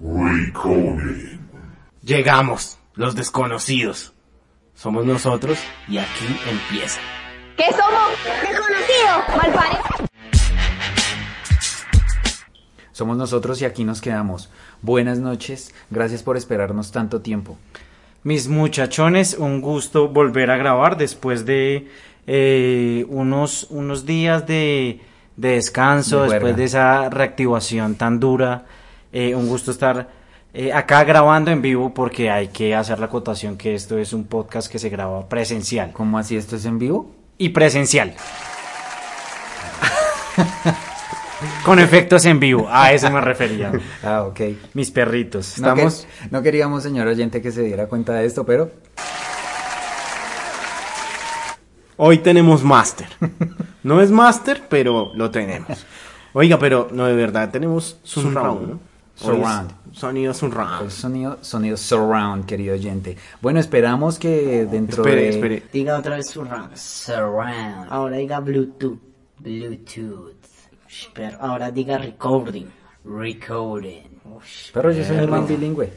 Recoding. Llegamos, los desconocidos. Somos nosotros y aquí empieza. ¿Qué somos? Desconocidos, malparidos. Somos nosotros y aquí nos quedamos. Buenas noches, gracias por esperarnos tanto tiempo. Mis muchachones, un gusto volver a grabar después de eh, unos, unos días de, de descanso, De después de esa reactivación tan dura. Eh, un gusto estar eh, acá grabando en vivo porque hay que hacer la acotación que esto es un podcast que se graba presencial. ¿Cómo así esto es en vivo? Y presencial. Con efectos en vivo, a eso me refería. Ah, ok. Mis perritos. No, que- Estamos... no queríamos, señor oyente, que se diera cuenta de esto, pero Hoy tenemos máster. No es máster, pero lo tenemos. Oiga, pero no, de verdad, tenemos surround, ¿no? Surround. Sonido surround. el sonido, sonido surround, querido oyente. Bueno, esperamos que dentro Espere, de... espere. Diga otra vez surround. Surround. Ahora diga Bluetooth. Bluetooth. Pero ahora diga recording. Recording. Pero yo soy un man bilingüe.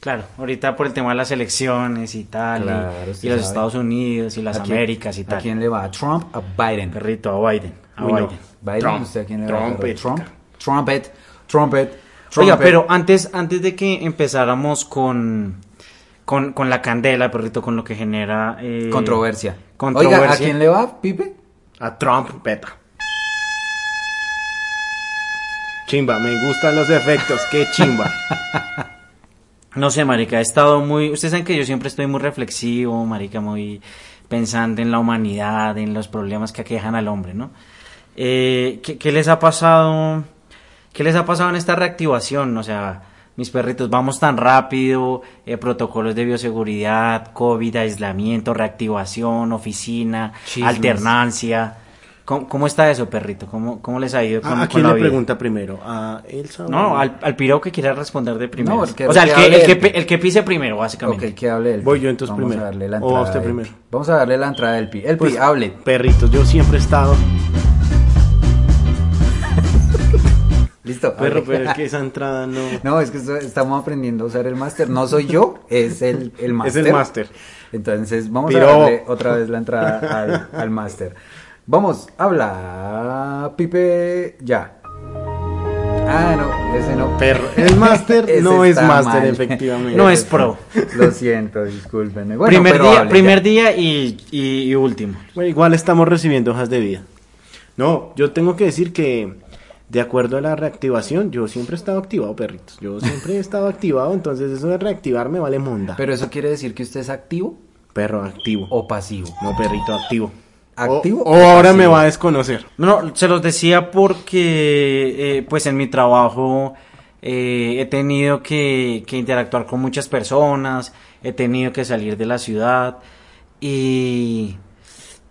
Claro, ahorita por el tema de las elecciones y tal, y- Claro, y, usted los sabe. Estados Unidos y las ¿A quién- Américas y tal. ¿A quién le va? ¿A Trump? ¿A Biden? Perrito, a Biden. A Uy, no. Biden. Biden, Trump. ¿usted a quién le va? Trumpet. Trump. Trumpet. Trumpet. Oiga, pero antes, antes de que empezáramos con, con, con la candela, perrito, con lo que genera... eh, Controversia. Controversia. Oiga, ¿a quién le va, Pipe? A Trump, peta. Chimba, me gustan los efectos, qué chimba. No sé, marica, he estado muy... Ustedes saben que yo siempre estoy muy reflexivo, marica, muy pensando en la humanidad, en los problemas que aquejan al hombre, ¿no? Eh, ¿qué, qué les ha pasado? ¿Qué les ha pasado en esta reactivación? O sea, mis perritos, vamos tan rápido, eh, protocolos de bioseguridad, COVID, aislamiento, reactivación, oficina, Chismes. alternancia. ¿Cómo, cómo está eso, perrito? ¿Cómo, cómo les ha ido con, ¿A, con quién la le vida? pregunta primero? ¿A Elsa? o No, al, al piro que quiera responder de primero. No, el que- o sea, el que el, que, el que pise primero, básicamente. Ok, que hable él. Voy yo entonces Vamos primero. A darle la O entrada usted a él. primero. Vamos a darle la entrada del Pi. El Pi, Pues, hable. Perritos, yo siempre he estado. Listo. Pero es que esa entrada no. No, es que estamos aprendiendo a usar el máster. No soy yo, es el, el Es máster. el máster. Entonces, vamos a darle otra vez la entrada al, al máster. Vamos, habla, Pipe, ya. Ah, no, ese no. Perro, el máster no es máster, efectivamente. No es pro. Lo siento, discúlpenme. Bueno, primer día, hable, primer ya. día y, y, y último. Bueno, igual estamos recibiendo hojas de vida. No, yo tengo que decir que de acuerdo a la reactivación, yo siempre he estado activado, perritos. Yo siempre he estado activado, entonces eso de reactivar me vale monda. Pero eso quiere decir que usted es activo Perro activo. o pasivo. No, perrito activo. ¿Activo O, o o ahora pasivo? me va a desconocer. No, se los decía porque, eh, pues en mi trabajo eh, he tenido que, que interactuar con muchas personas, he tenido que salir de la ciudad y,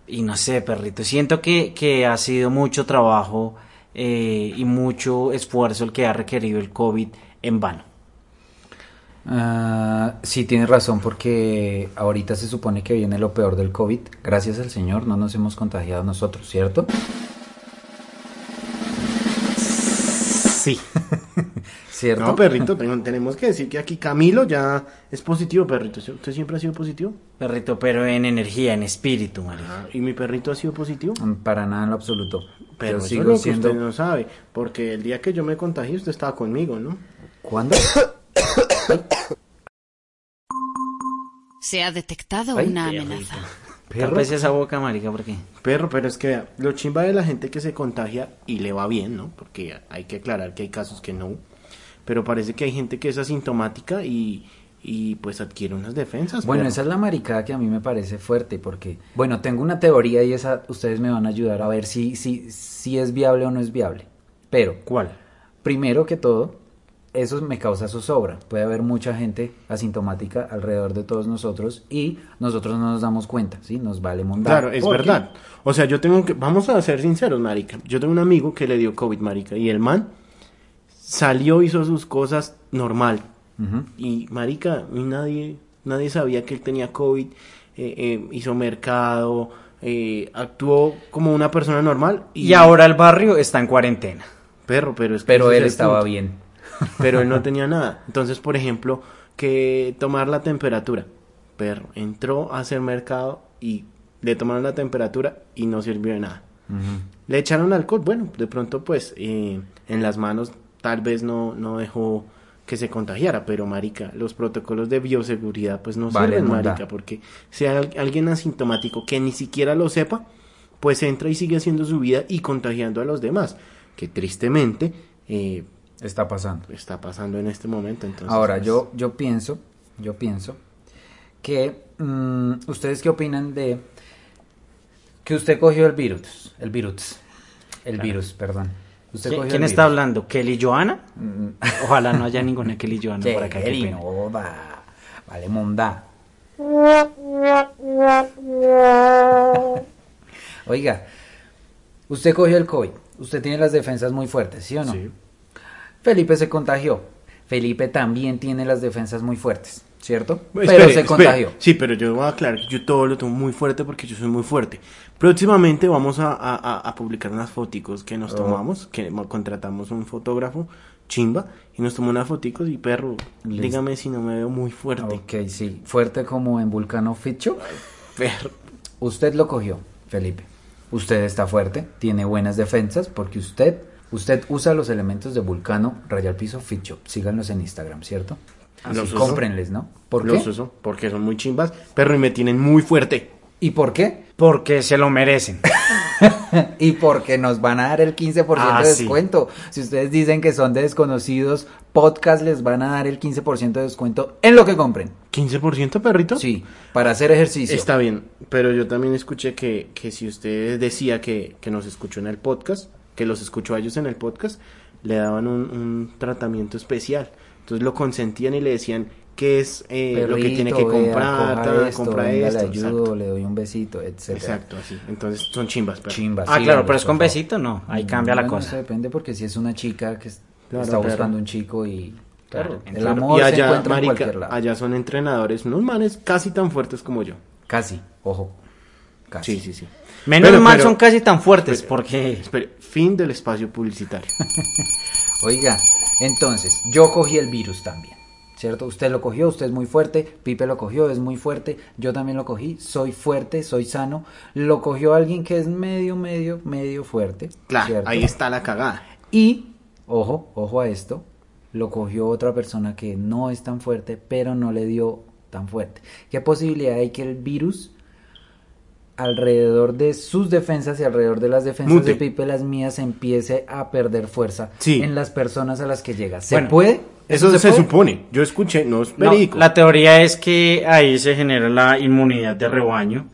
y no sé, perrito, siento que, que ha sido mucho trabajo eh, y mucho esfuerzo el que ha requerido el COVID en vano. Ah, sí, tienes razón, porque ahorita se supone que viene lo peor del COVID. Gracias al Señor no nos hemos contagiado nosotros, ¿cierto? Sí. ¿Cierto? No, perrito, tengo- tenemos que decir que aquí Camilo ya es positivo, perrito. ¿Usted siempre ha sido positivo? Perrito, pero en energía, en espíritu, marica. ¿Y mi perrito ha sido positivo? Mm, Para nada en lo absoluto. Pero Yo eso sigo es lo que siendo. usted no sabe, porque el día que yo me contagié usted estaba conmigo, ¿no? ¿Cuándo? Se ha detectado Ay, una qué amenaza. Perro. Esa boca, marica, porque... Perro, pero es que vea, lo chimba de la gente que se contagia y le va bien, ¿no? Porque hay que aclarar que hay casos que no. Pero parece que hay gente que es asintomática y, y pues adquiere unas defensas. Bueno, esa es la maricada que a mí me parece fuerte porque, bueno, tengo una teoría y esa ustedes me van a ayudar a ver si, si, si es viable o no es viable. Pero, ¿Cuál? primero que todo, eso me causa zozobra. Puede haber mucha gente asintomática alrededor de todos nosotros y nosotros no nos damos cuenta, ¿sí? Nos vale mondar. Claro, es verdad. O sea, yo tengo que, vamos a ser sinceros, marica. Yo tengo un amigo que le dio COVID, marica, y el man salió, hizo sus cosas normal. Y marica, nadie, nadie sabía que él tenía COVID, eh, eh, hizo mercado, eh, actuó como una persona normal. Y ahora el barrio está en cuarentena. Perro, pero es que Pero él estaba punto. bien. pero él no tenía nada. Entonces, por ejemplo, que tomar la temperatura. Perro, entró a hacer mercado y le tomaron la temperatura y no sirvió de nada. Le echaron alcohol, bueno, de pronto pues en las manos tal vez no, no dejó que se contagiara, pero marica, los protocolos de bioseguridad pues no Vale, sirven, marica, porque si hay alguien asintomático que ni siquiera lo sepa, pues entra y sigue haciendo su vida y contagiando a los demás, que tristemente eh, Está pasando. está pasando en este momento. Entonces, Ahora, pues, yo, yo pienso, yo pienso que mm, ustedes qué opinan de que usted cogió el virus, el virus, el virus, perdón. Usted ¿Qui- cogió ¿Quién está hablando? ¿Kelly Joana? Ojalá no haya ninguna Kelly Joana por acá. qué Kelly, no va, vale monda. Oiga, usted cogió el COVID, usted tiene las defensas muy fuertes, ¿sí o no? Sí. Felipe se contagió. Felipe también tiene las defensas muy fuertes, ¿cierto? Espere, Pero se espere. contagió. Sí, pero yo voy a aclarar yo todo lo tomo muy fuerte porque yo soy muy fuerte. Próximamente vamos a, a- a- publicar unas foticos que nos Oh. tomamos, que mo- contratamos un fotógrafo, chimba, y nos tomó unas foticos y perro, Listo. dígame si no me veo muy fuerte. Ok, sí. Fuerte como en Vulcano Ficho. Perro. Usted lo cogió, Felipe. Usted está fuerte, tiene buenas defensas porque usted, usted usa los elementos de Vulcano Rayal Piso Ficho. Síganlos en Instagram, ¿cierto? Así, Los uso. cómprenles, ¿no? ¿Por Los qué? uso porque son muy chimbas, perro, y me tienen muy fuerte. ¿Y por qué? Porque se lo merecen. y porque nos van a dar el 15% Ah, de sí. descuento. Si ustedes dicen que son de desconocidos, podcast les van a dar el 15% de descuento en lo que compren. ¿15% perrito? Sí, para hacer ejercicio. Está bien, pero yo también escuché que, que si usted decía que, que nos escuchó en el podcast, que los escuchó a ellos en el podcast, le daban un, un tratamiento especial. Entonces lo consentían y le decían qué es eh, lo que tiene que Perrito, vea, comprar, tal, esto, compra venga, esto. le ayudo, exacto. le doy un besito, etcétera. Exacto, así. Entonces son chimbas, pero. Chimba, Ah, síganlos, claro, pero es con besito, no. Ahí cambia la Bueno, cosa. eso depende porque si es una chica que Claro, está pero- buscando un chico y claro, el amor y se allá, encuentra marica, en cualquier lado. allá son entrenadores, unos manes casi tan fuertes como yo. Casi, ojo. Casi. Sí, sí, sí. Menos Pero- mal pero- son casi tan fuertes porque... Espere, fin del espacio publicitario. Oiga, entonces, yo cogí el virus también. ¿Cierto? Usted lo cogió, usted es muy fuerte, Pipe lo cogió, es muy fuerte, yo también lo cogí, soy fuerte, soy sano. Lo cogió alguien que es medio, medio, medio fuerte. Claro, ¿cierto? ahí está la cagada. Y, ojo, ojo a esto, lo cogió otra persona que no es tan fuerte, pero no le dio tan fuerte. ¿Qué posibilidad hay que el virus alrededor de sus defensas y alrededor de las defensas Mute. de Pipe, las mías, empiece a perder fuerza Sí. en las personas a las que llega? ¿Se Bueno, puede? Eso, se, puede? supone. Yo escuché, no es No, verídico. la teoría es que ahí se genera la inmunidad de rebaño,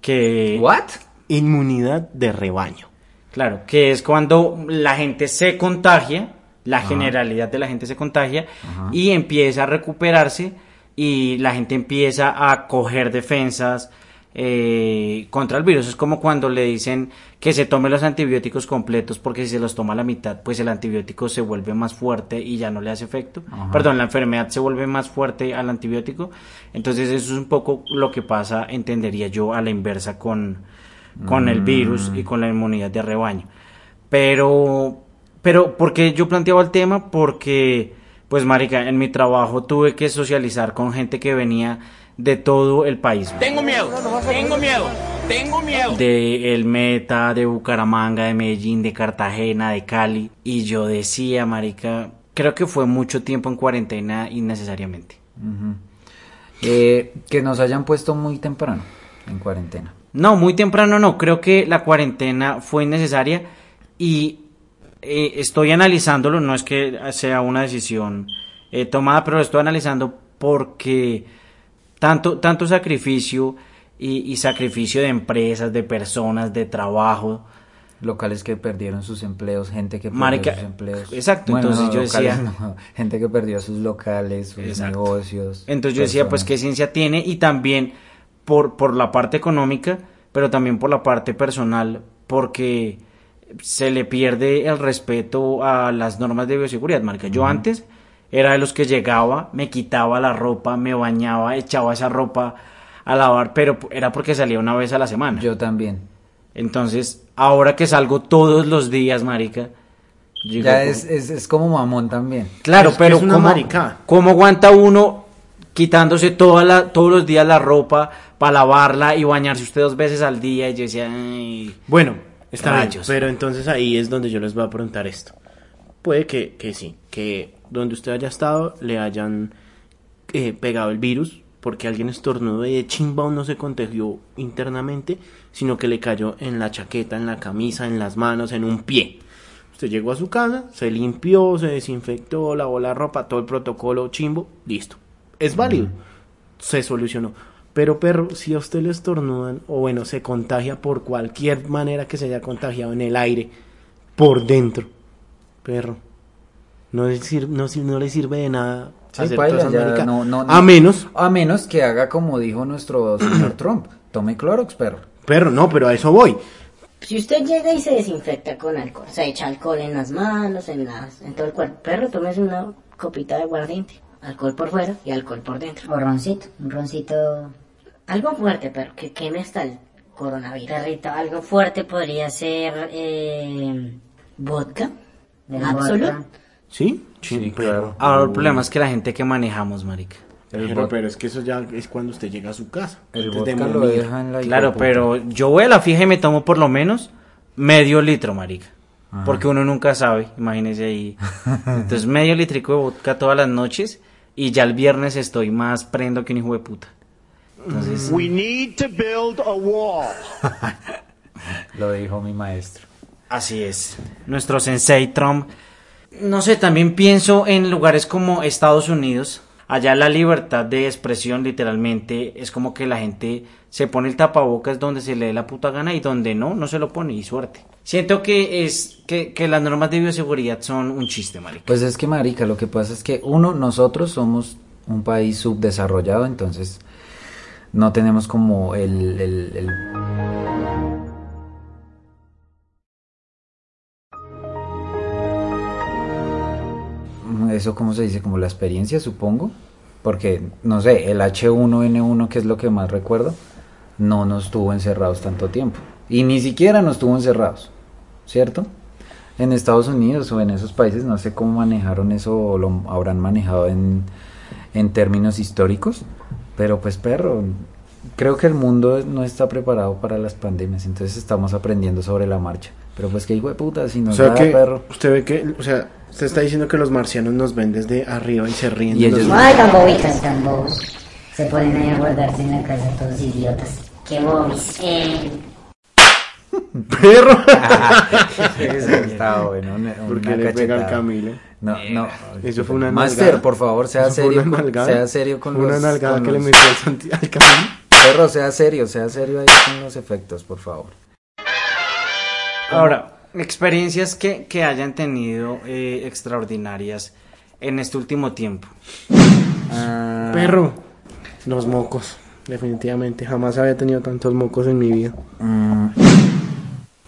que... ¿What? Inmunidad de rebaño. Claro, que es cuando la gente se contagia, la generalidad de la gente se contagia y empieza a recuperarse y la gente empieza a coger defensas eh, contra el virus. Es como cuando le dicen que se tome los antibióticos completos porque si se los toma a la mitad, pues el antibiótico se vuelve más fuerte y ya no le hace efecto. Ajá. Perdón, la enfermedad se vuelve más fuerte al antibiótico. Entonces eso es un poco lo que pasa, entendería yo, a la inversa con, con el virus y con la inmunidad de rebaño. Pero, pero, ¿por qué yo planteaba el tema? Porque, pues, marica, en mi trabajo tuve que socializar con gente que venía de todo el país. Tengo miedo, tengo miedo, tengo miedo. De El Meta, de Bucaramanga, de Medellín, de Cartagena, de Cali. Y yo decía, marica, creo que fue mucho tiempo en cuarentena innecesariamente. Eh, que nos hayan puesto muy temprano en cuarentena. No, muy temprano no. Creo que la cuarentena fue innecesaria y eh, estoy analizándolo. No es que sea una decisión eh, tomada, pero lo estoy analizando porque tanto, tanto sacrificio y, y sacrificio de empresas, de personas, de trabajo. Locales que perdieron sus empleos, gente que perdió Marica, sus empleos. exacto, entonces yo locales decía- no, gente que perdió sus locales, sus Exacto. negocios. Entonces yo decía, pues qué ciencia tiene y también por, por la parte económica, pero también por la parte personal, porque se le pierde el respeto a las normas de bioseguridad, marica. Yo antes era de los que llegaba, me quitaba la ropa, me bañaba, echaba esa ropa a lavar, pero era porque salía una vez a la semana. Yo también. Entonces, ahora que salgo todos los días, marica, Digo, Ya como- es, es, es como mamón también. Claro, Es que pero es una ¿cómo, maricada. cómo aguanta uno quitándose toda la, todos los días la ropa para lavarla y bañarse usted dos veces al día? Y yo decía, ay, Bueno, está bien, Rayos. pero entonces ahí es donde yo les voy a preguntar esto. Puede que, que sí, que donde usted haya estado le hayan eh, pegado el virus porque alguien estornudó y de chimba no se contagió internamente, sino que le cayó en la chaqueta, en la camisa, en las manos, en un pie. Usted llegó a su casa, se limpió, se desinfectó, lavó la ropa, todo el protocolo chimbo, listo. Es válido. Se solucionó. Pero perro, si a usted le estornudan o bueno, se contagia por cualquier manera que se haya contagiado en el aire, por dentro, perro, no le sirve, no, si- no le sirve de nada Sí, hacer paila, no- no- A menos, A menos que haga como dijo nuestro señor Trump. Tome Clorox, perro. perro, no, pero a eso voy. Si usted llega y se desinfecta con alcohol, se echa alcohol en las manos, en las, en todo el cuerpo, perro, tómese una copita de aguardiente, alcohol por fuera y alcohol por dentro. O roncito, un roncito. Algo fuerte, pero que queme hasta el coronavirus. Perrito, algo fuerte podría ser. Eh, Vodka, Absolut. ¿Sí? Sí, claro. ahora el problema es que la gente que manejamos, marica. El, Pero, es que eso ya es cuando usted llega a su casa. el de vodka lo deja en la Claro, pero yo voy a la fija y me tomo por lo menos medio litro, marica. Porque uno nunca sabe, imagínese ahí. Entonces, medio litrico de vodka todas las noches y ya el viernes estoy más prendo que un hijo de puta. Entonces, We need to build a wall. Lo dijo mi maestro. así es. Nuestro sensei Trump. No sé, también pienso en lugares como Estados Unidos. Allá la libertad de expresión literalmente es como que la gente se pone el tapabocas donde se le dé la puta gana y donde no, no se lo pone y suerte. Siento que es que, que las normas de bioseguridad son un chiste, marica. Pues es que, marica, lo que pasa es que uno, nosotros somos un país subdesarrollado, entonces no tenemos como el, el- Eso, ¿cómo se dice? Como la experiencia, supongo. Porque, no sé, el H1N1, que es lo que más recuerdo, no nos tuvo encerrados tanto tiempo. Y ni siquiera nos tuvo encerrados, ¿cierto? En Estados Unidos o en esos países, no sé cómo manejaron eso o lo habrán manejado en, en términos históricos. Pero pues, perro, creo que el mundo no está preparado para las pandemias, entonces estamos aprendiendo sobre la marcha. Pero pues, que hijo de puta, si O sea da, que perro. usted ve que, o sea, usted está diciendo que los marcianos nos ven desde arriba y se ríen. Y de ellos- nosotros. Ay, tan bobitas, tan bobos. Se ponen ahí a guardarse en la casa todos idiotas. Qué bobis. Eh, perro. Eso está bueno, una, Porque una le pega al. Camilo. No, no. Eso fue una Master, nalgada. por favor, sea Eso fue serio. una con- sea serio con Fue los. Una nalgada con que le metió al, Santi- al Camilo. Perro, sea serio, sea serio ahí con los efectos, por favor. Ahora, experiencias que, que hayan tenido eh, extraordinarias en este último tiempo. Ah, Perro. Los mocos. Definitivamente. Jamás había tenido tantos mocos en mi vida. Mm,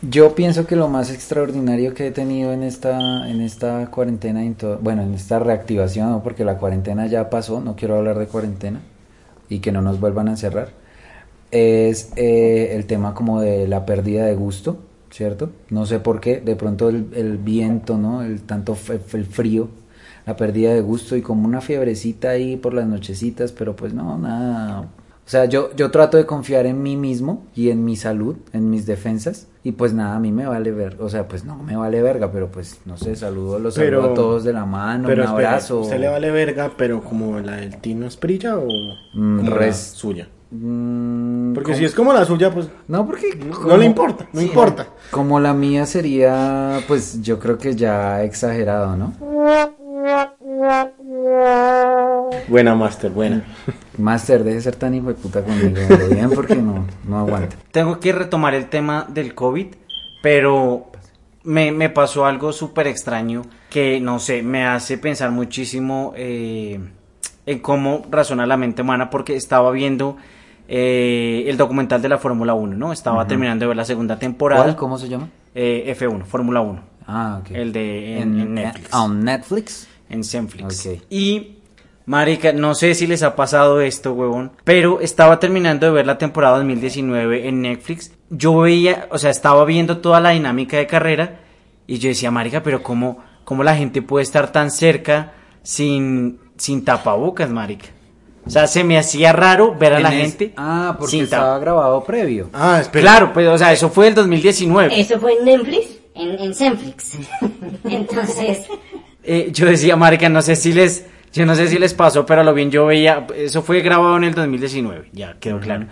Yo pienso que lo más extraordinario que he tenido en esta, en esta cuarentena, bueno, en esta reactivación, ¿no? porque la cuarentena ya pasó, no quiero hablar de cuarentena y que no nos vuelvan a encerrar, es eh, el tema como de la pérdida de gusto, ¿cierto? No sé por qué, de pronto el, viento, ¿no? El tanto el frío, la pérdida de gusto y como una fiebrecita ahí por las nochecitas, pero pues no, nada. O sea, yo, yo trato de confiar en mí mismo y en mi salud, en mis defensas, y pues nada, a mí me vale ver, o sea, pues no me vale verga, pero pues no sé, saludo, los Pero- saludo a todos de la mano, pero un abrazo. ¿Usted le vale verga, pero como la del Tino Esprilla o Mm, res- suya? Mm, Porque ¿cómo? si es como la suya, pues No, porque... no le importa, no importa. Como la mía sería, pues yo creo que ya exagerado, ¿no? Buena, Master, buena. Master, deje de ser tan hijo de puta conmigo, lo bien porque no, no aguanta. Tengo que retomar el tema del COVID, pero me, me pasó algo súper extraño que, no sé, me hace pensar muchísimo eh, en cómo razona la mente humana, porque estaba viendo eh, el documental de la Fórmula 1, ¿no? Estaba terminando de ver la segunda temporada. ¿Cuál? ¿Cómo se llama? Eh, F1, Fórmula 1. Ah, ok. El de en, en Netflix. ah, ¿On Netflix? En Netflix. Ok. Y, marica, no sé si les ha pasado esto, huevón, pero estaba terminando de ver la temporada 2019 en Netflix. Yo veía, o sea, estaba viendo toda la dinámica de carrera Y yo decía, marica, pero ¿cómo, cómo la gente puede estar tan cerca sin, sin tapabocas, marica? O sea, se me hacía raro ver a la es- gente Ah, porque sin estaba grabado previo. Ah, espera. Claro, pues, o sea, eso fue el 2019. Eso fue en Netflix, en, en Netflix. Entonces, Eh, yo decía, marica, no sé si les, yo no sé si les pasó, pero a lo bien yo veía, eso fue grabado en el 2019, ya quedó claro.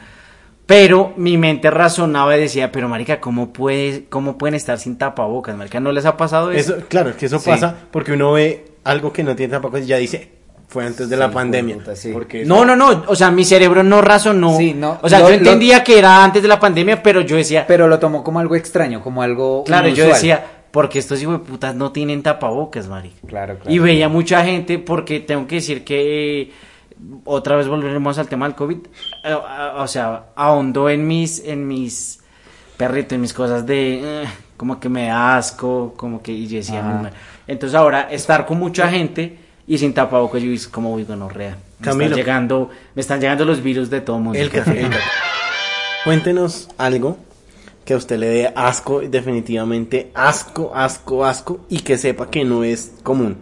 Pero mi mente razonaba y decía, pero marica, ¿cómo puede, cómo pueden estar sin tapabocas, marica? ¿No les ha pasado eso? Eso, claro, es que eso Sí. pasa porque uno ve algo que no tiene tapabocas y ya dice, fue antes de la Sí, pandemia. puta, sí. Porque No, no, no, o sea, mi cerebro no razonó. Sí, no, o sea, lo- yo lo- entendía que era antes de la pandemia, pero yo decía, Pero lo tomó como algo extraño, como algo. claro, yo inusual. decía, porque estos hijos de putas no tienen tapabocas, marica. Claro, claro. Y veía mucha gente, porque tengo que decir que eh, otra vez volveremos al tema del COVID. eh, ah, o sea, ahondo en mis, en mis perritos, en mis cosas de eh, como que me da asco, como que y yo decía. "No, no". entonces ahora estar con mucha gente y sin tapabocas, yo dije, como voy gonorrea. Me Camilo. están llegando, me están llegando los virus de todo mundo. El café. Cuéntenos algo que a usted le dé asco, definitivamente asco, asco, asco, y que sepa que no es común.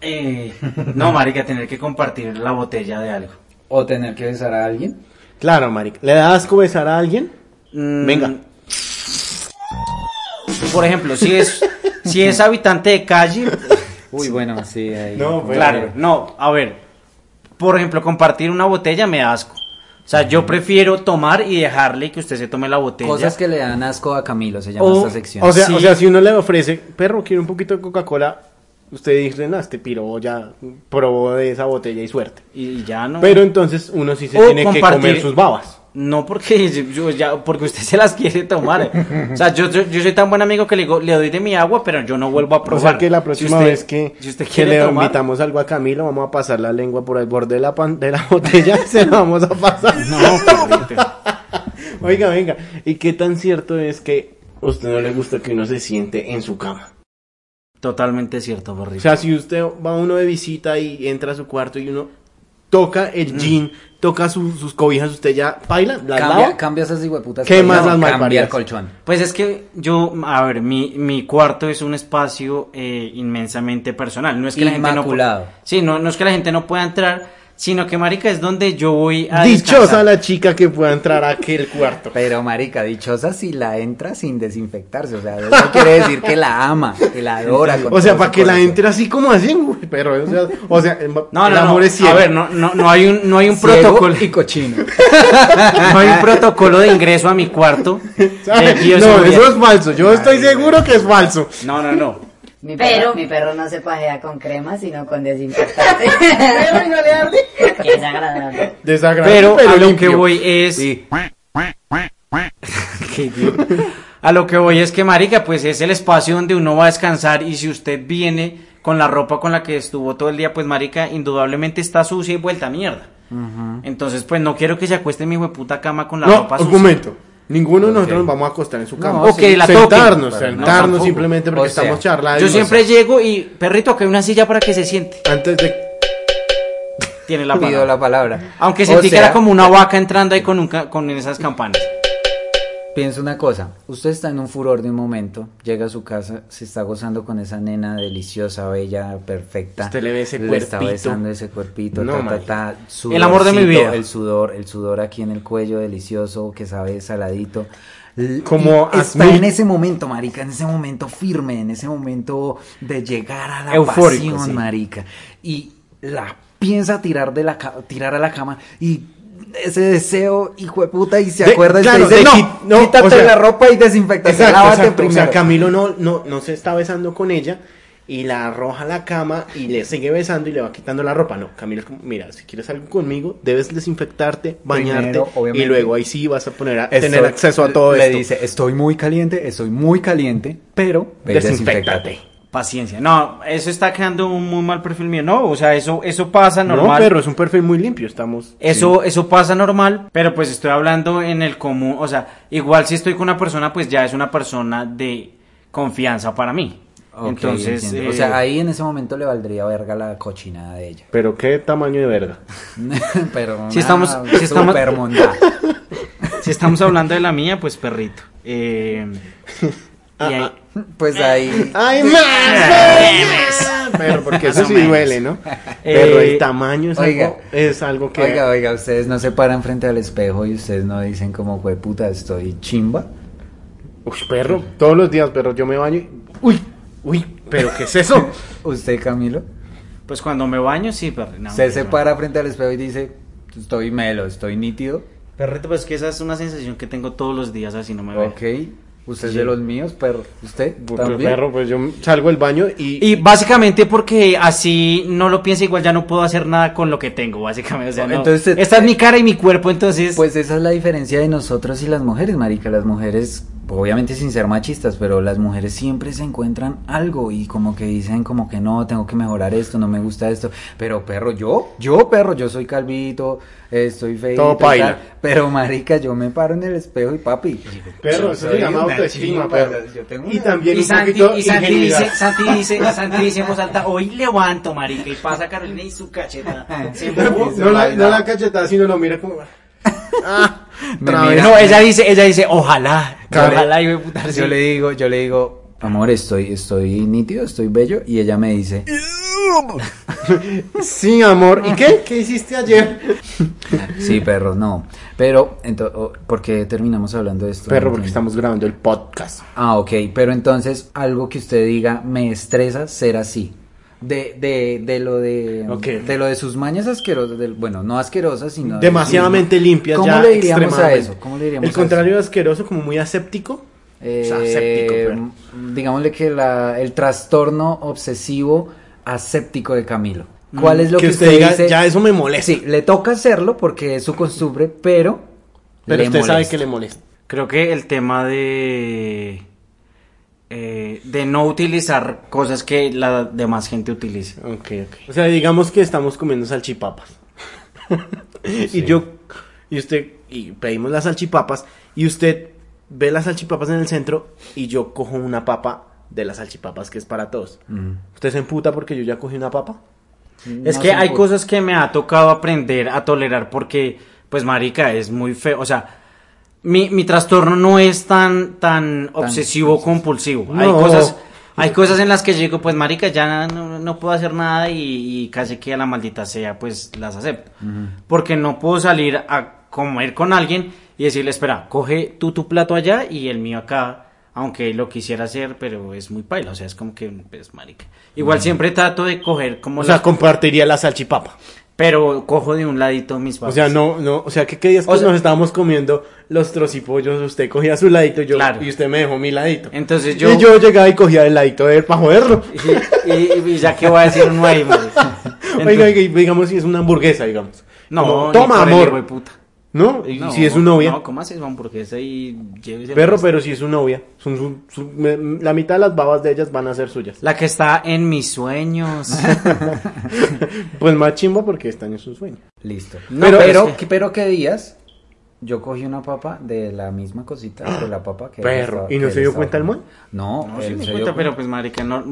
Eh, no, marica, tener que compartir la botella de algo. O tener que besar a alguien. Claro, marica. ¿Le da asco besar a alguien? Mm, Venga. Por ejemplo, si es, si es habitante de calle, Uy, bueno, sí, ahí. No, pues, claro, no, a ver, por ejemplo, compartir una botella me da asco. O sea, yo prefiero tomar y dejarle que usted se tome la botella. Cosas que le dan asco a Camilo, se llama O, esta sección. o sea, Sí. o sea, si uno le ofrece, perro, quiere un poquito de Coca-Cola, usted dice, no, este piro ya probó de esa botella y suerte. Y ya no. Pero entonces uno sí se O tiene que compartir- comer sus babas. No porque yo, ya, porque usted se las quiere tomar. O sea, yo, yo, yo soy tan buen amigo que le digo, le doy de mi agua, pero yo no vuelvo a O probar. sea que la Si próxima usted- vez que, si usted que quiere le tomar- invitamos algo a Camilo, vamos a pasar la lengua por el borde de la, pan- de la botella y se la vamos a pasar. No. Oiga, venga, ¿y qué tan cierto es que a usted no le gusta que uno se siente en su cama? Totalmente cierto, O Borrito. sea, si usted va uno de visita y entra a su cuarto y uno toca el jean, toca su- sus cobijas, usted ya baila, la Cambia, lava. cambia esas hijueputas. ¿Qué más las Cambia el colchón. Pues es que yo, a ver, mi, mi cuarto es un espacio eh, inmensamente personal. No es que la gente no Inmaculado. Sí, no, no es que la gente no pueda entrar, sino que marica es donde yo voy a Dichosa descansar. la chica que pueda entrar a aquel cuarto. Pero, marica, dichosa si la entra sin desinfectarse. O sea, eso quiere decir que la ama, que la adora. con O sea, para que la entre así como así, güey, pero, o sea, o sea, el, No, el no, amor no. es ciego. A ver, no, no, no hay un, no hay un Ciego protocolo. y cochino. No hay un protocolo de ingreso a mi cuarto. De No, eso es falso. Yo estoy seguro que es falso. No, no, no. Mi Pero- perro, mi perro no se pajea con crema, sino con desinfectante. Qué desagradable. Desagradable, Pero, pero, a lo limpio. que voy es. A lo que voy es que, marica, pues es el espacio donde uno va a descansar y si usted viene con la ropa con la que estuvo todo el día, pues, marica, indudablemente está sucia y vuelta a mierda. Entonces, pues, no quiero que se acueste en mi hueputa cama con la No, ropa un sucia. momento. Ninguno de nosotros nos vamos a acostar en su cama. No, la sentarnos, sentarnos simplemente porque O sea, estamos charlando. Yo siempre llego y, perrito, que hay una silla para que se siente. Antes de... Tiene la Pido palabra. la palabra. Aunque O sentí que era como una vaca entrando ahí con, un ca- con esas campanas. Piensa una cosa, usted está en un furor de un momento, llega a su casa, se está gozando con esa nena deliciosa, bella, perfecta. Usted le ve ese Le está cuerpito. besando ese cuerpito, No, ta, ta, ta, El amor de mi vida. El sudor, el sudor aquí en el cuello delicioso, que sabe saladito. Como está en ese momento, marica, en ese momento firme, en ese momento de llegar a la Eufórico, pasión, sí. marica. Y la piensa tirar de la tirar a la cama y ese deseo, hijo de puta, y se De- acuerda y claro, te dice, de no, quit- no, quítate o sea, la ropa y desinfectate, Exacto, lávate exacto. O sea, Camilo no, no, no se está besando con ella y la arroja a la cama y le sigue besando y le va quitando la ropa. No, Camilo es como, mira, si quieres algo conmigo, debes desinfectarte, bañarte Primero, y luego ahí sí vas a poner a, Estoy- tener acceso a todo le esto. dice, estoy muy caliente, estoy muy caliente, pero y desinfectate. Paciencia. No, eso está creando un muy mal perfil mío. No, o sea, eso, eso pasa No, normal. pero es un perfil muy limpio, estamos... Eso, eso pasa normal, pero pues estoy hablando en el común, o sea, igual si estoy con una persona, pues ya es una persona de confianza para mí. Ok, Entonces, entiendo. eh, o sea, ahí en ese momento le valdría verga la cochinada de ella. Pero qué tamaño de verga. pero Si estamos- si estamos- si estamos hablando de la mía, pues perrito. Eh, Y ahí, Pues ahí. ¡Ay, más! Pero porque eso sí duele, ¿no? Pero el tamaño es, Oiga. algo, es algo que... Oiga, oiga, ustedes no se paran frente al espejo y ustedes no dicen como, güey, puta, estoy chimba. Uy, perro, todos los días, perro, yo me baño y... Uy, uy, pero ¿qué es eso? ¿Usted, Camilo? pues cuando me baño, sí, no. ¿Usted se no. para frente al espejo y dice, estoy melo, estoy nítido? Perrito, pues que esa es una sensación que tengo todos los días así no me veo. Ok. ¿Usted es de los míos, perro? ¿Usted Pues, también? perro, pues yo salgo del baño y... Y básicamente porque así no lo piensa igual ya no puedo hacer nada con lo que tengo, básicamente. O sea, no. Entonces, esta es mi cara y mi cuerpo, entonces... Pues esa es la diferencia de nosotros y las mujeres, marica. Las mujeres, obviamente sin ser machistas, pero las mujeres siempre se encuentran algo y como que dicen como que no, tengo que mejorar esto, no me gusta esto. Pero perro, yo, yo perro, yo soy calvito, estoy feo. Todo paila. Pero marica, yo me paro en el espejo y papi. Perro, eso se llama autoestima, perro. yo tengo Y también y un Santi, poquito y Santi dice, Santi dice, Santi dice en voz alta, hoy levanto, marica, y pasa Carolina y su cacheta. No, la, no la cachetada, sino lo mira como... Ah. No, ella dice, ella dice, ojalá. Ojalá, de puta, Yo le digo, yo le digo, amor, estoy, estoy nítido, estoy bello, y ella me dice, Sí, amor. ¿Y qué? ¿Qué hiciste ayer? sí, perro, no. Pero, ¿por qué terminamos hablando de esto? Perro, porque estamos grabando el podcast. Ah, ok, pero entonces algo que usted diga me estresa ser así. De, de, de lo de de lo de sus mañas asquerosas, bueno, no asquerosas, sino de Demasiadamente limpias ¿Cómo ya le diríamos a eso? ¿Cómo le diríamos El a contrario de asqueroso, como muy aséptico. Eh, O sea, aséptico, pero- digámosle que la, el trastorno obsesivo aséptico de Camilo. ¿Cuál es lo Mm, que que, usted diga, dice? ya eso me molesta. Sí, le toca hacerlo porque es su costumbre, pero Pero le usted sabe que le molesta. Creo que el tema de eh, de no utilizar cosas que la demás gente utilice. Ok, ok. O sea, digamos que estamos comiendo salchipapas. y yo, y usted, y pedimos las salchipapas, y usted ve las salchipapas en el centro, y yo cojo una papa de las salchipapas que es para todos. ¿Usted se emputa porque yo ya cogí una papa? Es que hay cosas que me ha tocado aprender a tolerar porque, pues, marica, es muy feo. O sea, mi, mi trastorno no es tan, tan obsesivo compulsivo. Hay cosas, hay cosas en las que yo digo, pues, marica, ya no, no puedo hacer nada y, y casi que a la maldita sea, pues, las acepto. Porque no puedo salir a comer con alguien y decirle, espera, coge tú tu plato allá y el mío acá. Aunque lo quisiera hacer, pero es muy paila, o sea, es como que, pues, marica. Igual siempre trato de coger como O sea, las compartiría la salchipapa. Pero cojo de un ladito mis O papas. sea, no, no, o sea, que qué días O que sea- nos estábamos comiendo los trocipollos, usted cogía su ladito yo, Claro. y usted me dejó mi ladito. Entonces yo... Y yo llegaba y cogía el ladito de él para joderlo. Y, y- y ya que voy a decir uno ahí, marica. Oiga, digamos si es una hamburguesa, digamos. No, Como, toma amor. hijo de puta. ¿No? Y No, si es su novia. No, ¿cómo haces, es ahí... llévese Perro, el- pero si es su novia. Son su- su- me- la mitad de las babas de ellas van a ser suyas. La que está en mis sueños. Pues más chimba porque están en su sueño. Listo. No, pero, pero es que- pero qué días yo cogí una papa de la misma cosita de la papa que Perro, estaba- ¿y no se dio cuenta el man? No, No, él se cuenta, dio pero pues, marica, no,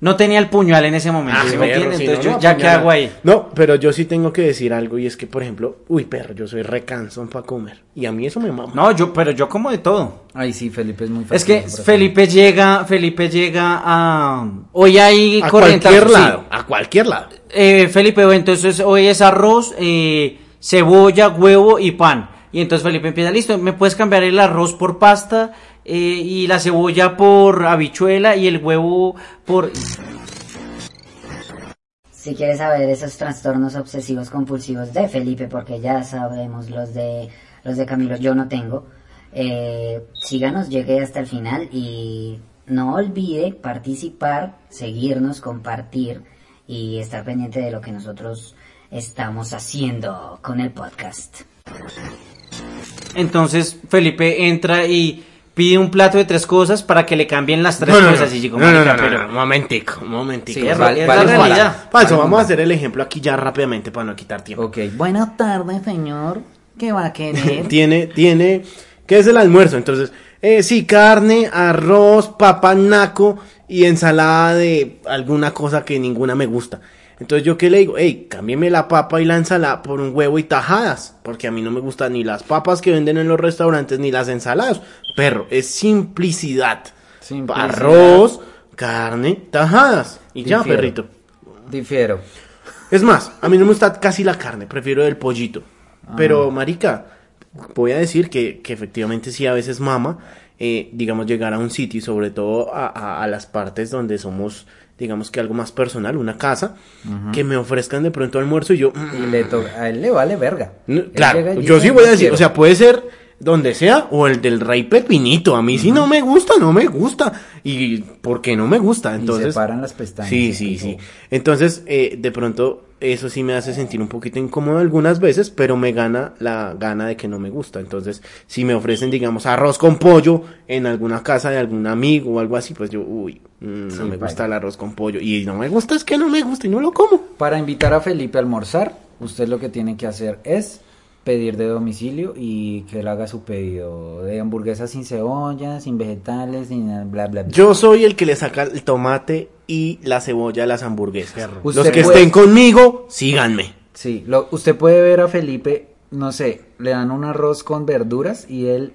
no tenía el puñal en ese momento, ¿sí me entiendes? si Entonces no, yo, no ¿ya qué hago ahí? No, pero yo sí tengo que decir algo y es que, por ejemplo, uy, perro, yo soy recansón para comer. Y a mí eso me mama. No, yo, pero yo como de todo. Ay, sí, Felipe es muy fácil. Es que Felipe llega, Felipe llega a... Hoy hay a cualquier sí. lado, a cualquier lado. Eh, Felipe, entonces hoy es arroz, eh, cebolla, huevo y pan. Y entonces Felipe empieza, listo, ¿me puedes cambiar el arroz por pasta eh, y la cebolla por habichuela y el huevo por... Si quieres saber esos trastornos obsesivos compulsivos de Felipe, porque ya sabemos los de los de Camilo, yo no tengo. Eh, síganos, llegue hasta el final y no olvide participar, seguirnos, compartir y estar pendiente de lo que nosotros estamos haciendo con el podcast. Entonces Felipe entra y pide un plato de tres cosas para que le cambien las tres No, no, cosas. no, y digo, no, no, marica, no, no, pero... no, momentico, momentico. Sí, es, vale, es vale, la vale. realidad. Falso, vamos a hacer el ejemplo aquí ya rápidamente para no quitar tiempo. Ok, Buenas tardes, señor. ¿Qué va a querer? tiene, tiene, ¿qué es el almuerzo? Entonces, eh, sí, carne, arroz, papa, naco y ensalada de alguna cosa que ninguna me gusta. Entonces yo qué le digo, hey, cámbiame la papa y la ensalada por un huevo y tajadas, porque a mí no me gustan ni las papas que venden en los restaurantes ni las ensaladas. Perro, es simplicidad. Simplicidad. arroz, carne, tajadas. Y ya, perrito. Difiero. Es más, a mí no me gusta casi la carne, prefiero el pollito. Ah. Pero, marica, voy a decir que, que efectivamente sí a veces mama, eh, digamos, llegar a un sitio y sobre todo a, a- a las partes donde somos, digamos que algo más personal, una casa, que me ofrezcan de pronto almuerzo y yo... Y le to- a él le vale verga. no, claro, yo sí voy a "No decir, quiero". o sea, puede ser donde sea o el del rey pepinito. A mí si no me gusta, no me gusta. Y porque no me gusta, entonces... se paran las pestañas. Sí, sí, sí. Entonces, eh, de pronto, eso sí me hace sentir un poquito incómodo algunas veces, pero me gana la gana de que no me gusta. Entonces, si me ofrecen, digamos, arroz con pollo en alguna casa de algún amigo o algo así, pues yo, uy, mm, no Sí, me vaya. gusta el arroz con pollo. Y no me gusta, es que no me gusta y no lo como. Para invitar a Felipe a almorzar, usted lo que tiene que hacer es pedir de domicilio y que él haga su pedido de hamburguesas sin cebolla, sin vegetales, sin bla, bla, bla. Yo soy el que le saca el tomate y la cebolla a las hamburguesas. Usted Los que puede- estén conmigo, síganme. Sí, lo- usted puede ver a Felipe, no sé, le dan un arroz con verduras y él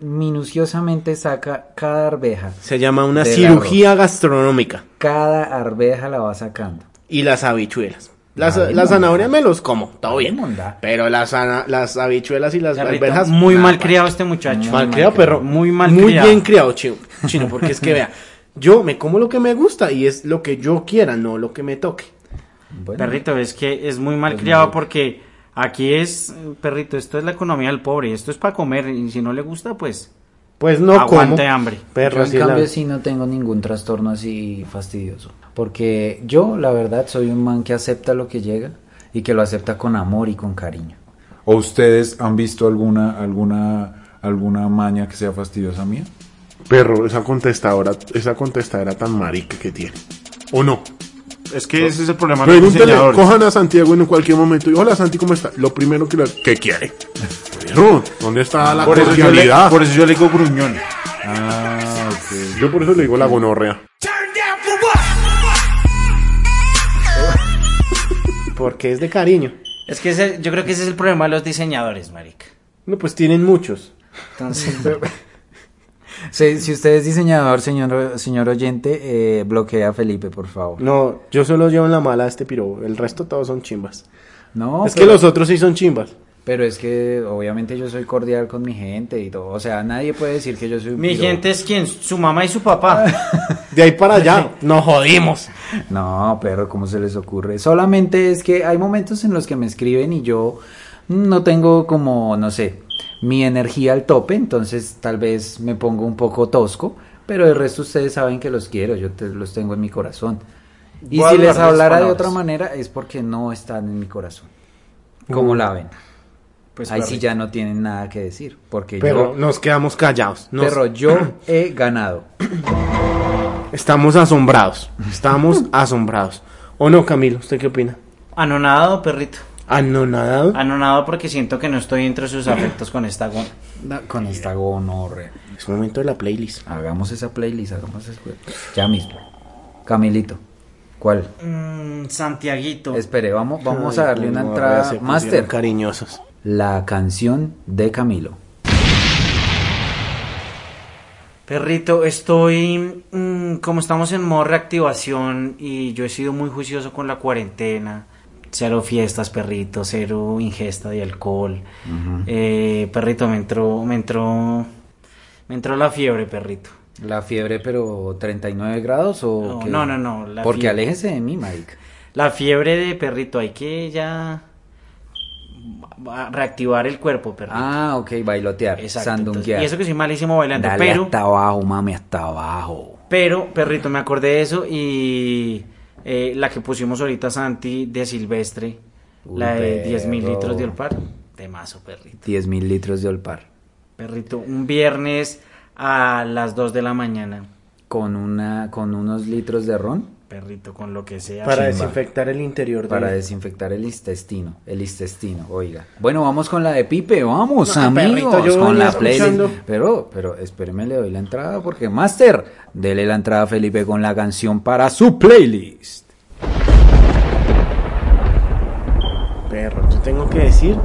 minuciosamente saca cada arveja. Se llama una cirugía gastronómica. Cada arveja la va sacando. Y las habichuelas. Las, Ay, las monda. zanahorias me los como, todo bien. monda. Pero las, las habichuelas y las alberjas. muy nada, mal criado este muchacho. Mal criado, perro. Muy mal Muy criado. bien criado, chino. Chino, porque es que vea, yo me como lo que me gusta y es lo que yo quiera, no lo que me toque. Bueno, Perrito, es que es muy mal Pues criado no. porque aquí es, perrito, esto es la economía del pobre, esto es para comer y si no le gusta, pues Pues no aguante como. hambre. Perro, yo en es la- cambio sí no tengo ningún trastorno así fastidioso. Porque yo, la verdad, soy un man que acepta lo que llega y que lo acepta con amor y con cariño. ¿O ustedes han visto alguna, alguna, alguna maña que sea fastidiosa mía? Perro, esa contestadora, esa contestadora tan marica que tiene. ¿O no? Es que ese es el problema de los Pregúntale, diseñadores. cojan a Santiago en cualquier momento y hola Santi, ¿cómo está? Lo primero que le... ¿Qué quiere? ¿dónde está la Por eso, le, por eso yo le digo gruñón. Ah, ok. Yo por eso le digo la gonorrea. Porque es de cariño. Es que ese- yo creo que ese es el problema de los diseñadores, marica. No, pues tienen muchos. Entonces, Si, si usted es diseñador, señor, señor oyente, eh, bloquea a Felipe, por favor. No, yo solo llevo en la mala a este piro. El resto todos son chimbas. No, es pero, que los otros sí son chimbas. pero es que obviamente yo soy cordial con mi gente y todo. O sea, nadie puede decir que yo soy un mi piro. gente es quien, su mamá y su papá. De ahí para allá, nos jodimos. No, pero ¿cómo se les ocurre? Solamente es que hay momentos en los que me escriben y yo no tengo como, no sé, mi energía al tope, entonces tal vez me pongo un poco tosco, pero el resto ustedes saben que los quiero, yo te- los tengo en mi corazón. Y si les hablara de otra manera es porque no están en mi corazón. ¿Cómo la ven? Pues Ahí sí ya no tienen nada que decir, porque Pero yo, nos quedamos callados. Nos- perro, yo he ganado. Estamos asombrados. Estamos asombrados. ¿O no, Camilo? ¿Usted qué opina? Anonadado, perrito. ¿Anonadado? Anonadado porque siento que no estoy entre sus afectos con esta gon- Con esta gonorrea. Es momento de la playlist. Hagamos esa playlist, hagamos esa Ya mismo. Camilito. ¿Cuál? Mm, Santiaguito. Espere, vamos, vamos a darle una entrada. Master. cariñosos. La canción de Camilo. Perrito, estoy, mm, como estamos en modo reactivación y yo he sido muy juicioso con la cuarentena, cero fiestas, perrito, cero ingesta de alcohol. Eh, perrito, me entró, me entró, me entró la fiebre, perrito. ¿La fiebre, pero 39 grados o No, qué? no, no, no, la Porque fiebre. aléjese de mí, marica. La fiebre de perrito, hay que ya va- reactivar el cuerpo, perrito. Ah, ok, bailotear, Exacto, entonces, sandunguear. y eso que soy malísimo bailando, Dale pero... hasta abajo, mami, hasta abajo. Pero, perrito, me acordé de eso y eh, la que pusimos ahorita, Santi, de Silvestre, Uy, la de 10 mil litros de Olpar. De mazo, perrito. 10 mil litros de olpar. Perrito, un viernes a las 2 de la mañana. Con, una, con unos litros de ron Perrito, con lo que sea. Para Chimba. desinfectar el interior de para desinfectar el intestino. El intestino, oiga. Bueno, vamos con la de Pipe, vamos, No, amigos, perrito, yo con la playlist. Pero, pero, espéreme, le doy la entrada porque, Master, dele la entrada a Felipe con la canción para su playlist. Perro, yo tengo que decir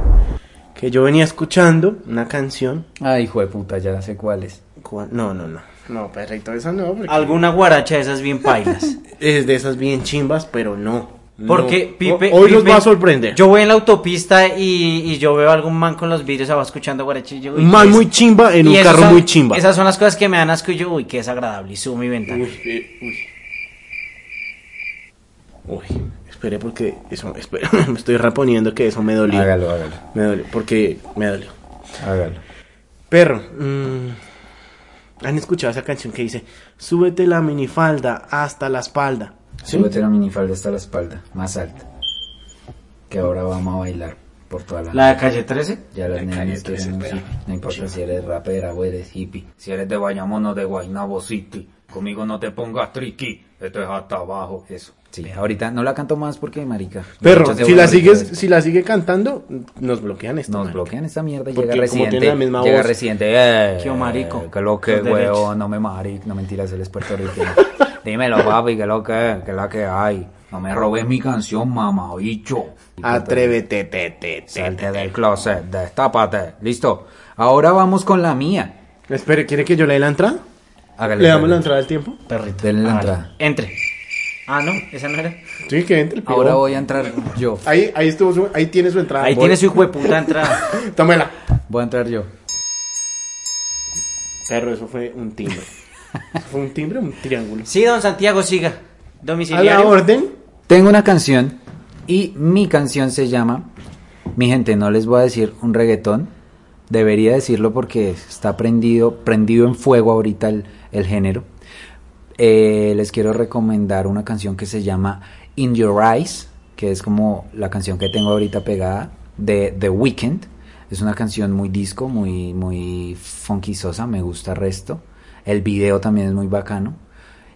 que yo venía escuchando una canción Ay, hijo de puta, ya sé cuál es. ¿Cuál? No, no, no. No, perrito, esa no. porque Alguna guaracha de esas bien pailas. Es de esas bien chimbas, pero no. Porque no. Pipe. Hoy los Pipe- va a sorprender. Yo voy en la autopista y, y yo veo a algún man con los vidrios abajo escuchando guaracha y yo. uy, man muy es- chimba en y un carro son- muy chimba. Esas son las cosas que me dan asco y yo, uy, qué desagradable. Y subo mi ventana. Uy, eh, uy. Uy, espere porque eso, espere, me estoy reponiendo que eso me dolió. Hágalo, hágalo. Me dolió, porque me dolió. Hágalo. Perro, mm, ¿han escuchado esa canción que dice, súbete la minifalda hasta la espalda? ¿Sí? Súbete la minifalda hasta la espalda, más alta. Que ahora vamos a bailar por toda la ¿La de calle 13? Ya las La nenas calle quieren 13, un pero- hippie. No importa si eres rapera o eres hippie. Si eres de Bayamón o de Guaynabo City. Conmigo no te pongas tricky. Esto es hasta abajo. Eso. Sí, ahorita no la canto más porque, marica. Perro, si la sigues, si la sigue cantando, nos bloquean esto. Nos marica. bloquean esta mierda y Porque llega como tiene Residente. la misma llega voz. Residente. Eh, Qué marico. Que lo que, huevo, no me maric. No mentiras, él es puertorriqueño. Dímelo, papi, que lo que, que la que hay. No me robes mi canción, mamá, bicho. Atrévete, te, te, te, Salte te, del closet, destápate. Listo. Ahora vamos con la mía. Espere, ¿quiere que yo le dé la entrada? Hágale, ¿Le damos la entrada al tiempo? Perrito. Denle la Ah, entrada. Entre. Ah, no, esa no era. Sí, que entre. Ahora voy a entrar yo. Ahí, ahí estuvo, su- ahí tiene su entrada. Ahí Voy. tiene su hijo de puta entrada. Tómela. Voy a entrar yo. Perro, eso fue un timbre. Eso fue un timbre, un triángulo. Sí, don Santiago, siga. A la Domiciliario. orden. Tengo una canción y mi canción se llama, mi gente, no les voy a decir un reggaetón, debería decirlo porque está prendido, prendido en fuego ahorita el, el género. Eh, les quiero recomendar una canción que se llama In Your Eyes, que es como la canción que tengo ahorita pegada de The Weeknd. Es una canción muy disco, muy, muy funkizosa, me gusta resto. El video también es muy bacano.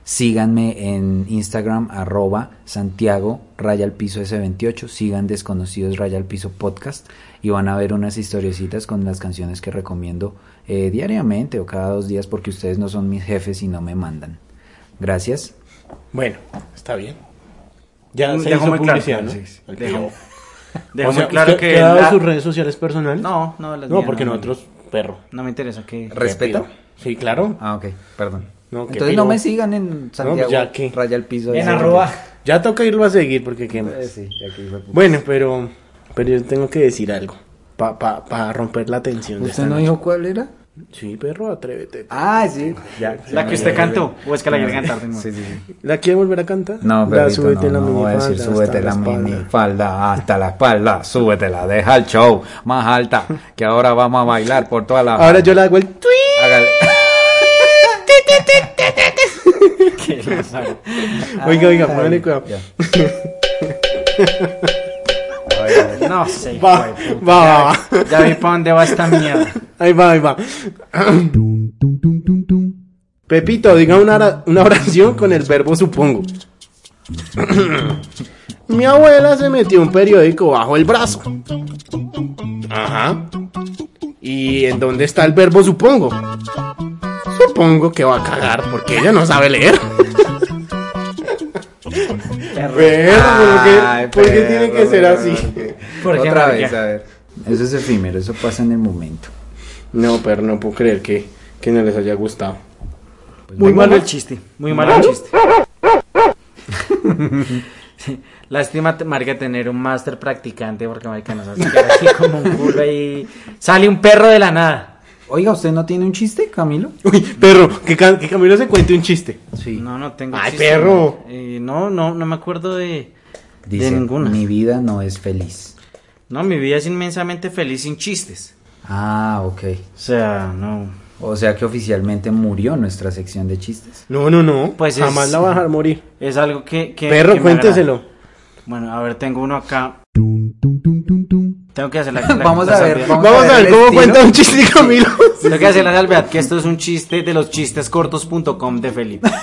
Síganme en Instagram, arroba Santiago Raya al Piso S28. Sigan Desconocidos Raya al Piso Podcast y van a ver unas historiecitas con las canciones que recomiendo eh, diariamente o cada dos días porque ustedes no son mis jefes y no me mandan. Gracias. Bueno, está bien. Ya se Dejó hizo muy claro. publicidad, ¿no? Sí, sí. El Dejó- pibo. Dejó O sea, muy claro ¿usted- que ¿usted ha dado la- sus redes sociales personales? No, no, las No, mías porque no, nosotros, perro. No me interesa que... ¿Respeta? Sí, claro. Ah, ok, perdón. No, Entonces no me sigan en Santiago pues ya que- Raya al Piso. En S28. arroba. Ya toca irlo a seguir porque qué más. Eh, sí, ya que hijo de puta. Bueno, pero, pero yo tengo que decir algo. Para pa, pa romper la tensión. de ¿Usted esta no noche. dijo cuál era? Sí, perro, atrévete. Ah, sí. Ya, La que usted cantó. O es que la quiere cantar de nuevo. Sí, sí, sí. ¿La quiere volver a cantar? No, La perrito, súbete no, la no voy a decir súbete hasta la espalda. minifalda hasta la espalda, súbetela, deja el show más alta, que ahora vamos a bailar por toda la... Ahora yo le hago el tweet. Hágale. Oiga, oiga, póngale cuidado. No sé. Va, va, va, va. Ya vi para dónde va esta mierda. Ahí va, ahí va. Pepito, diga una, una oración con el verbo supongo. Mi abuela se metió un periódico bajo el brazo. Ajá. ¿Y en dónde está el verbo supongo? Supongo que va a cagar porque ella no sabe leer. Pero, ¿por qué, por tiene que ser así? porque- ¿Por qué, Otra vez, a ver. Eso es efímero, eso pasa en el momento. No, pero no puedo creer que, que no les haya gustado. Muy malo el chiste. Muy malo el chiste. Sí, Lástima, marica, tener un máster practicante porque, marica, nos hace quedar aquí como un culo y sale un perro de la nada. Oiga, ¿usted no tiene un chiste, Camilo? Uy, perro, que, Ca- que Camilo se cuente un chiste. Sí. No, no tengo Ay, chiste, perro. Eh, no, no, no me acuerdo de, Dice, de ninguna. mi vida no es feliz. No, mi vida es inmensamente feliz sin chistes. Ah, ok. O sea, no. O sea que oficialmente murió nuestra sección de chistes. No, no, no. Pues Jamás es- la va a dejar morir. Es algo que... que Perro, que cuénteselo. Bueno, a ver, tengo uno acá. Tengo que hacer la, la- Vamos la a ver, vamos Vamos a ver cómo estilo. cuenta un chiste Camilo. Tengo que hacer la salvedad que esto es un chiste de los chistescortos.com de Felipe.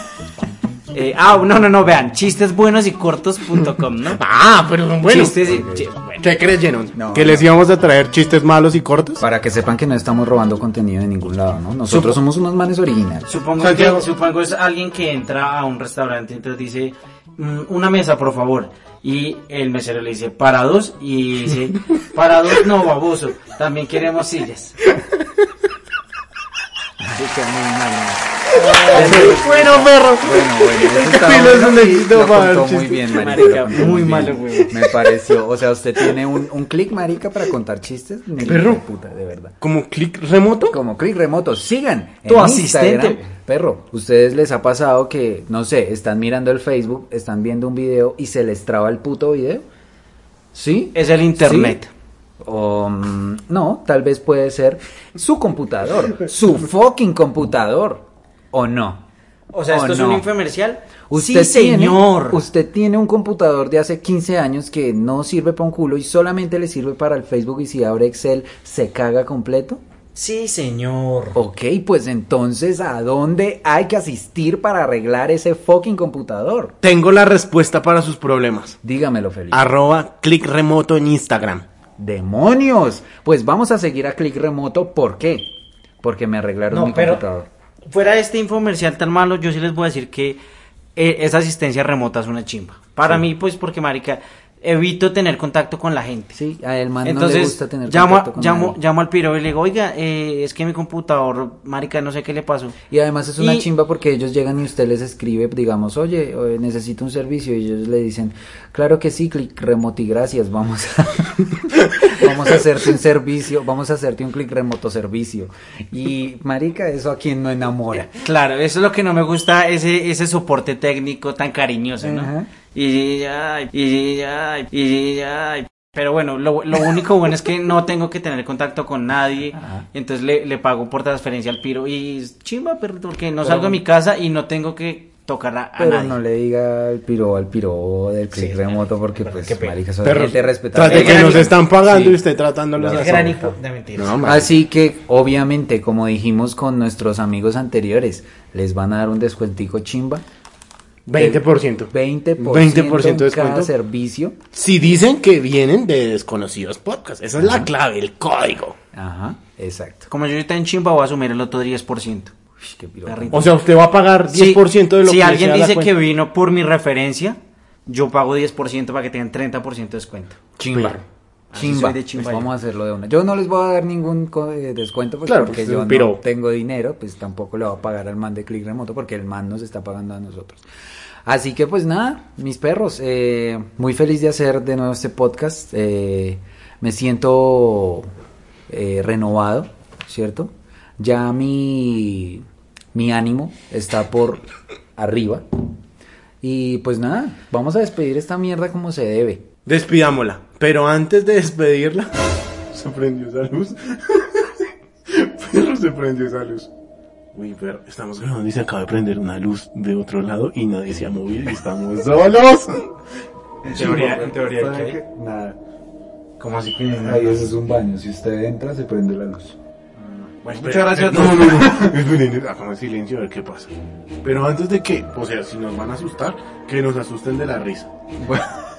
Eh, ah, no, no, no, vean, chistesbuenos y cortos.com, ¿no? Ah, pero son buenos. Chistes y... chi- bueno. ¿Qué creyeron? No, ¿Que les íbamos a traer chistes malos y cortos? Para que sepan que no estamos robando contenido de ningún lado, ¿no? Nosotros somos unos manes originales. Supongo Santiago. que supongo es alguien que entra a un restaurante entonces dice "Mm, una mesa por favor y el mesero le dice para dos y dice para dos no baboso también queremos sillas marica, muy mal. Bueno, perro. Bueno, bueno, Camilo es un éxito lo muy bien, marica. Muy malo, güey. Me pareció, o sea, usted tiene un, un clic, marica, para contar chistes. Perro. puta, de verdad. ¿Como clic remoto? Como clic remoto, sigan. Tu en asistente. Instagram. Perro, ¿ustedes les ha pasado que, no sé, están mirando el Facebook, están viendo un video y se les traba el puto video? ¿Sí? Es el internet. ¿Sí? O, mm, no, tal vez puede ser su computador, su fucking computador, ¿o no? O sea, ¿O esto es no? un infomercial. Usted sí, tiene- señor. usted tiene un computador de hace 15 años que no sirve para un culo y solamente le sirve para el Facebook y si abre Excel se caga completo. Sí, señor. Ok, pues entonces, ¿a dónde hay que asistir para arreglar ese fucking computador? Tengo la respuesta para sus problemas. Dígamelo, Felipe. Arroba clic remoto en Instagram. ¡Demonios! Pues vamos a seguir a Click Remoto. ¿Por qué? Porque me arreglaron No, mi pero- computador. Fuera de este infomercial tan malo, yo sí les voy a decir que eh, esa asistencia remota es una chimba. Para mí, pues, porque, marica, evito tener contacto con la gente. Sí, a el man no Entonces, le gusta tener llamo, contacto con llamo, nadie. llamo al piro y le digo, oiga, eh, es que mi computador, marica, no sé qué le pasó. Y además es una Y- chimba porque ellos llegan y usted les escribe, digamos, oye, eh, necesito un servicio y ellos le dicen, claro que sí, clic remoto y gracias, vamos a, vamos a hacerte un servicio, vamos a hacerte un clic remoto servicio. Y marica, eso a quien no enamora. Claro, eso es lo que no me gusta, ese, ese soporte técnico tan cariñoso, ¿no? Ajá. Y, ay, y, ay, y, ay. Pero bueno, lo, lo único bueno es que no tengo que tener contacto con nadie. Ajá. Entonces le, le pago por transferencia al piro. Y es chimba, perro, porque no Pero- salgo de mi casa y no tengo que tocar a, a Pero nadie. no le diga al piro al piro del clic remoto porque pues marica, eso gente respetable. trate que nos están pagando Sí. y usted tratándolos Es así. de. No. Así que, obviamente, como dijimos con nuestros amigos anteriores, les van a dar un descuentico chimba. 20%. 20%, 20% en de cada descuento. servicio. Si dicen que vienen de desconocidos podcast, esa es la clave, el código. Ajá, exacto. Como yo ahorita en chimba voy a asumir el otro 10%. Uy, qué. O sea, usted va a pagar 10% de lo si que alguien sea la dice que vino por mi referencia, yo pago 10% para que tengan 30% de descuento. Chimba. Chimba. soy de chimba Pues yo. vamos a hacerlo de una. Yo no les voy a dar ningún eh, descuento pues, Claro, porque pues, yo no tengo dinero, pues tampoco le voy a pagar al man de clic remoto porque el man nos está pagando a nosotros. Así que pues nada, mis perros, eh, muy feliz de hacer de nuevo este podcast. eh, me siento eh, renovado, ¿cierto? Ya mi, mi ánimo está por arriba. Y pues nada, vamos a despedir esta mierda como se debe. Despidámosla. Pero antes de despedirla, se prendió esa luz. pero se prendió esa luz. Uy, pero estamos grabando y se acaba de prender una luz de otro lado y nadie se ha movido y estamos solos. En teoría, en teoría, ¿qué? Nada. ¿Cómo así que Ahí ese es un baño. Si usted entra, se prende la luz. Muchas gracias a No, todos. no, no. Hagamos silencio a ver qué pasa. Pero antes de que, o sea, si nos van a asustar, que nos asusten de la risa.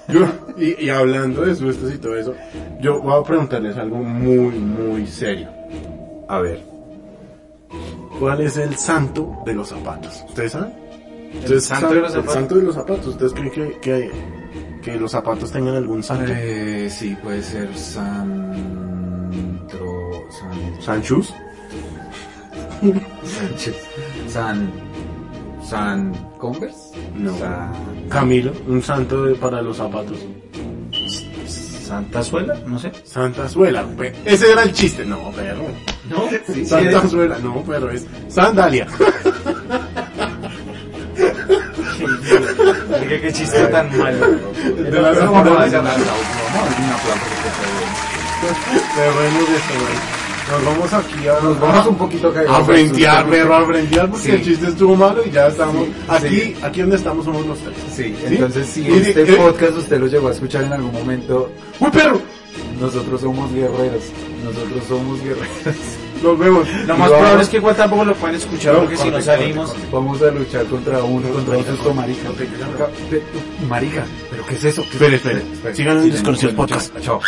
Yo, y, y hablando de sustos y todo eso, yo voy a preguntarles algo muy, muy serio. A ver. ¿Cuál es el santo de los zapatos? ¿Ustedes saben? ¿El ¿Ustedes santo de los El zapatos? santo de los zapatos. ¿Ustedes creen que, que, que los zapatos tengan algún santo? Eh, sí, puede ser San... San... ¿Sanchus? Sánchez. San... San... Converse. No. San... Camilo, un santo de- para los zapatos. ¿Santa Suela? No sé. Santa Suela. Ese era el chiste. No, perro. ¿No? Santa Suela. No, pero es Sandalia. Oiga, qué chiste tan malo. De la Pero vamos a hacer Sandalia. una vamos a esto. Nos vamos aquí a... Nos vamos un poquito cagados. A frentear, perro, a frentear porque Sí. el chiste estuvo malo y ya estamos. Aquí, Sí. aquí donde estamos somos los tres. Sí, entonces si Y- este eh, podcast usted lo llegó a escuchar en algún momento, ¡Uy, perro! nosotros somos guerreros. Nosotros somos guerreros. Nos vemos. Lo más probable vamos- es que igual tampoco lo pueden escuchar porque si no salimos. Vamos a luchar contra un contra un susto marica. Marica, pero ¿qué es eso? ¿Qué- Espere, espere. Sigan en Desconocidos Podcast. Chao.